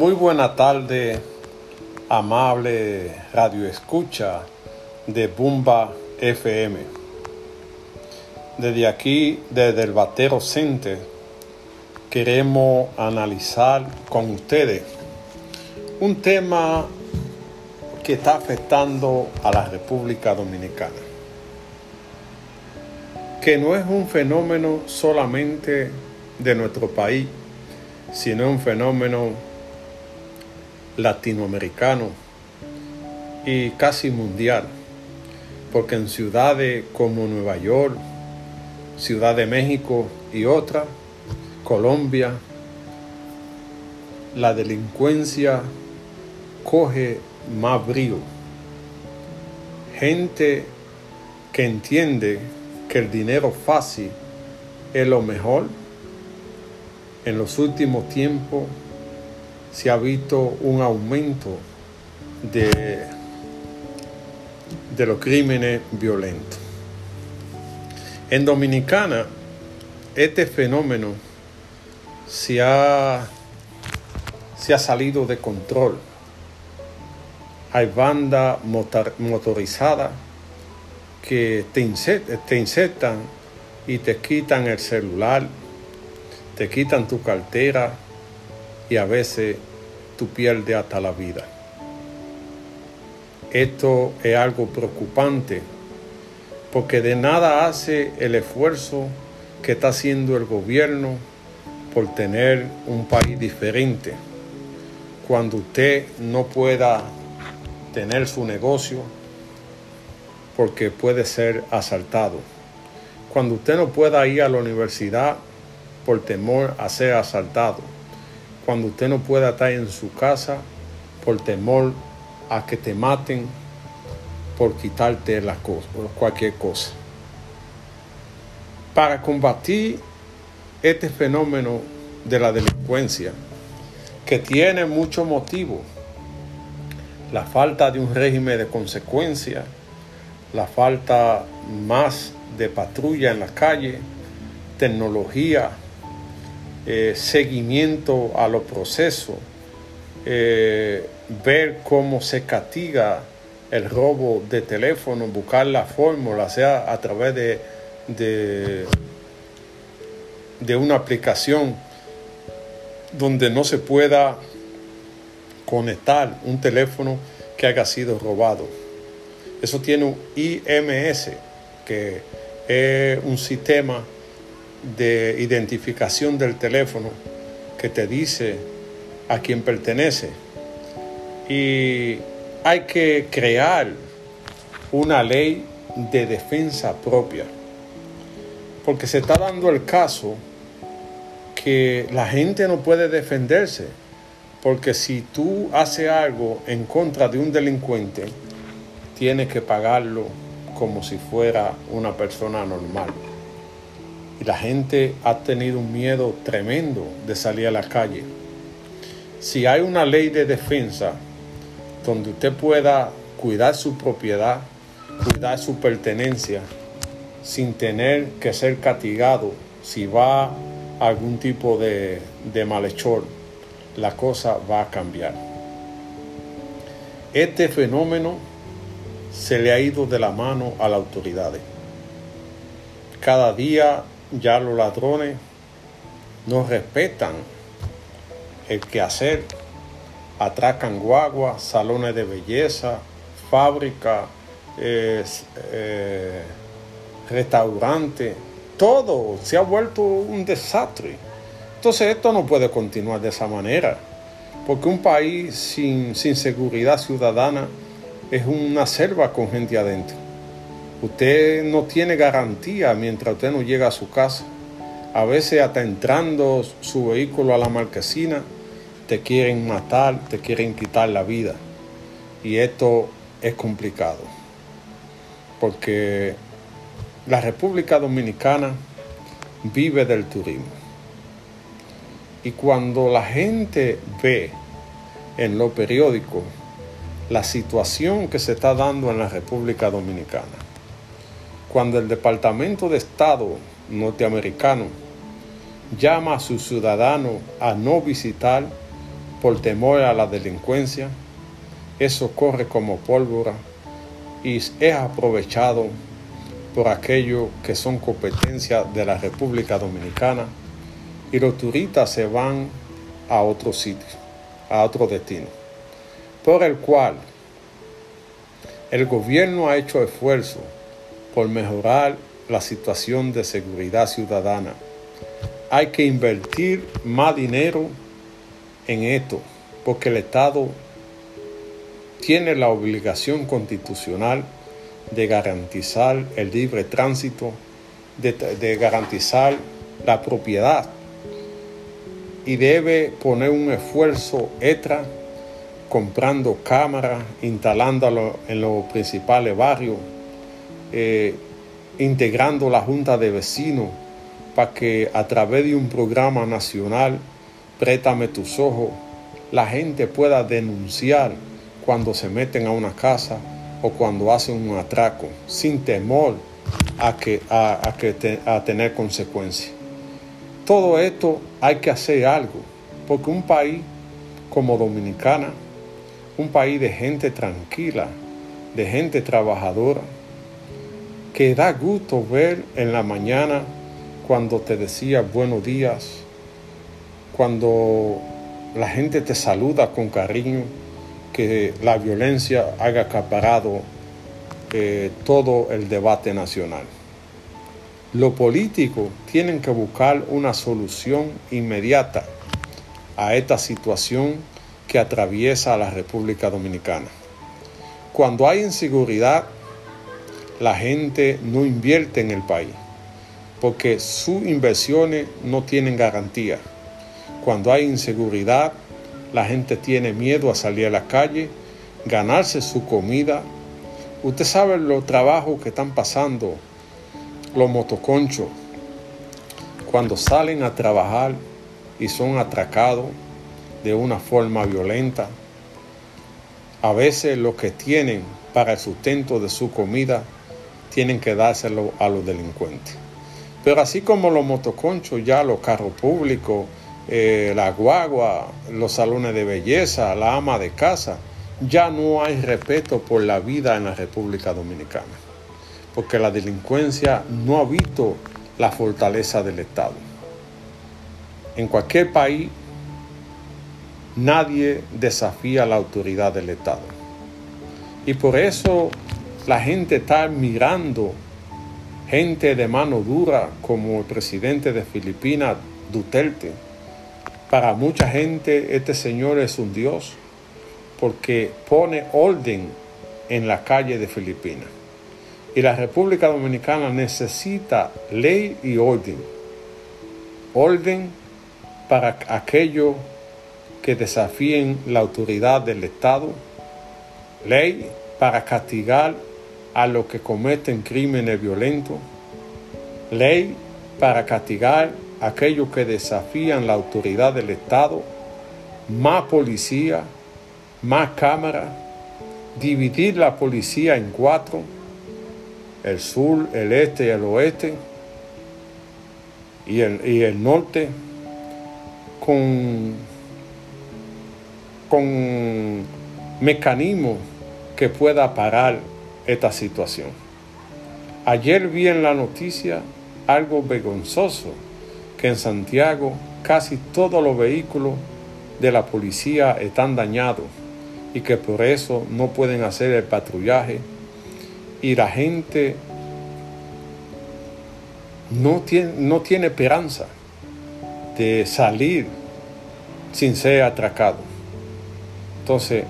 Muy buena tarde, amable radio escucha de Bumba FM. Desde aquí, desde el Batero Center, queremos analizar con ustedes un tema que está afectando a la República Dominicana, que no es un fenómeno solamente de nuestro país, sino un fenómeno latinoamericano y casi mundial, porque en ciudades como Nueva York, Ciudad de México y otras, Colombia, la delincuencia coge más brío. Gente que entiende que el dinero fácil es lo mejor, en los últimos tiempos se ha visto un aumento de, de los crímenes violentos. En Dominicana, este fenómeno se ha, se ha salido de control. Hay bandas motorizadas que te, te insertan y te quitan el celular, te quitan tu cartera, y a veces tú pierdes hasta la vida. Esto es algo preocupante porque de nada hace el esfuerzo que está haciendo el gobierno por tener un país diferente. Cuando usted no pueda tener su negocio porque puede ser asaltado. Cuando usted no pueda ir a la universidad por temor a ser asaltado cuando usted no pueda estar en su casa por temor a que te maten por quitarte las cosas, por cualquier cosa. Para combatir este fenómeno de la delincuencia, que tiene mucho motivo, la falta de un régimen de consecuencia, la falta más de patrulla en la calle, tecnología eh, seguimiento a los procesos, eh, ver cómo se castiga el robo de teléfono, buscar la fórmula, sea a través de, de, de una aplicación donde no se pueda conectar un teléfono que haya sido robado. Eso tiene un IMS, que es un sistema de identificación del teléfono que te dice a quién pertenece. Y hay que crear una ley de defensa propia. Porque se está dando el caso que la gente no puede defenderse. Porque si tú haces algo en contra de un delincuente, tienes que pagarlo como si fuera una persona normal y la gente ha tenido un miedo tremendo de salir a la calle. Si hay una ley de defensa donde usted pueda cuidar su propiedad, cuidar su pertenencia, sin tener que ser castigado si va a algún tipo de, de malhechor, la cosa va a cambiar. Este fenómeno se le ha ido de la mano a las autoridades. Cada día ya los ladrones no respetan el quehacer, atracan guaguas, salones de belleza, fábricas, eh, restaurantes, todo se ha vuelto un desastre. Entonces esto no puede continuar de esa manera, porque un país sin, sin seguridad ciudadana es una selva con gente adentro. Usted no tiene garantía mientras usted no llega a su casa. A veces hasta entrando su vehículo a la marquesina, te quieren matar, te quieren quitar la vida. Y esto es complicado. Porque la República Dominicana vive del turismo. Y cuando la gente ve en los periódicos la situación que se está dando en la República Dominicana, cuando el Departamento de Estado norteamericano llama a sus ciudadanos a no visitar por temor a la delincuencia, eso corre como pólvora y es aprovechado por aquellos que son competencia de la República Dominicana y los turistas se van a otro sitio, a otro destino, por el cual el gobierno ha hecho esfuerzo por mejorar la situación de seguridad ciudadana. Hay que invertir más dinero en esto, porque el Estado tiene la obligación constitucional de garantizar el libre tránsito, de, garantizar la propiedad y debe poner un esfuerzo extra comprando cámaras, instalándolo en los principales barrios, eh, integrando la junta de vecinos para que a través de un programa nacional, Préstame tus ojos, la gente pueda denunciar cuando se meten a una casa o cuando hacen un atraco, sin temor a, que, a, que a tener consecuencias. Todo esto hay que hacer algo, porque un país como Dominicana, un país de gente tranquila, de gente trabajadora, que da gusto ver en la mañana cuando te decía buenos días, cuando la gente te saluda con cariño, que la violencia haya acaparado eh, todo el debate nacional. Los políticos tienen que buscar una solución inmediata a esta situación que atraviesa la República Dominicana. Cuando hay inseguridad, la gente no invierte en el país porque sus inversiones no tienen garantía. Cuando hay inseguridad, la gente tiene miedo a salir a la calle, ganarse su comida. Usted sabe los trabajos que están pasando los motoconchos cuando salen a trabajar y son atracados de una forma violenta. A veces lo que tienen para el sustento de su comida tienen que dárselo a los delincuentes. Pero así como los motoconchos, ya los carros públicos, eh, la guagua, los salones de belleza, la ama de casa, ya no hay respeto por la vida en la República Dominicana, porque la delincuencia no ha visto la fortaleza del Estado. En cualquier país nadie desafía la autoridad del Estado. Y por eso la gente está mirando gente de mano dura como el presidente de Filipinas, Duterte. Para mucha gente este señor es un Dios porque pone orden en la calle de Filipinas. Y la República Dominicana necesita ley y orden. Orden para aquellos que desafíen la autoridad del Estado. Ley para castigar a los que cometen crímenes violentos. Ley para castigar a aquellos que desafían la autoridad del Estado. Más policía, más cámaras. Dividir la policía en cuatro. El sur, el este y el oeste. Y el, y el norte. Con con mecanismos que pueda parar esta situación. Ayer vi en la noticia algo vergonzoso, que en Santiago casi todos los vehículos de la policía están dañados y que por eso no pueden hacer el patrullaje y la gente no tiene, no tiene esperanza de salir sin ser atracado. Entonces,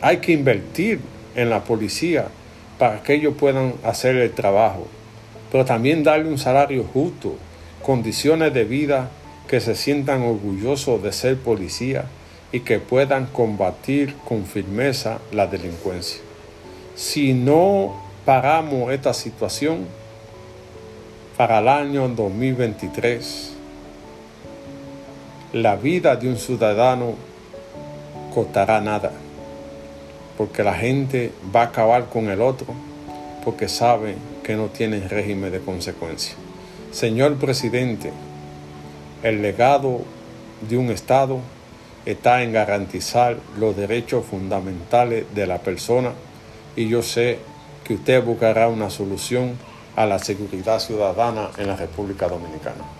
hay que invertir en la policía para que ellos puedan hacer el trabajo, pero también darle un salario justo, condiciones de vida que se sientan orgullosos de ser policía y que puedan combatir con firmeza la delincuencia. Si no paramos esta situación, para el año 2023, la vida de un ciudadano costará nada, porque la gente va a acabar con el otro, porque sabe que no tiene régimen de consecuencia. Señor presidente, el legado de un Estado está en garantizar los derechos fundamentales de la persona y yo sé que usted buscará una solución a la seguridad ciudadana en la República Dominicana.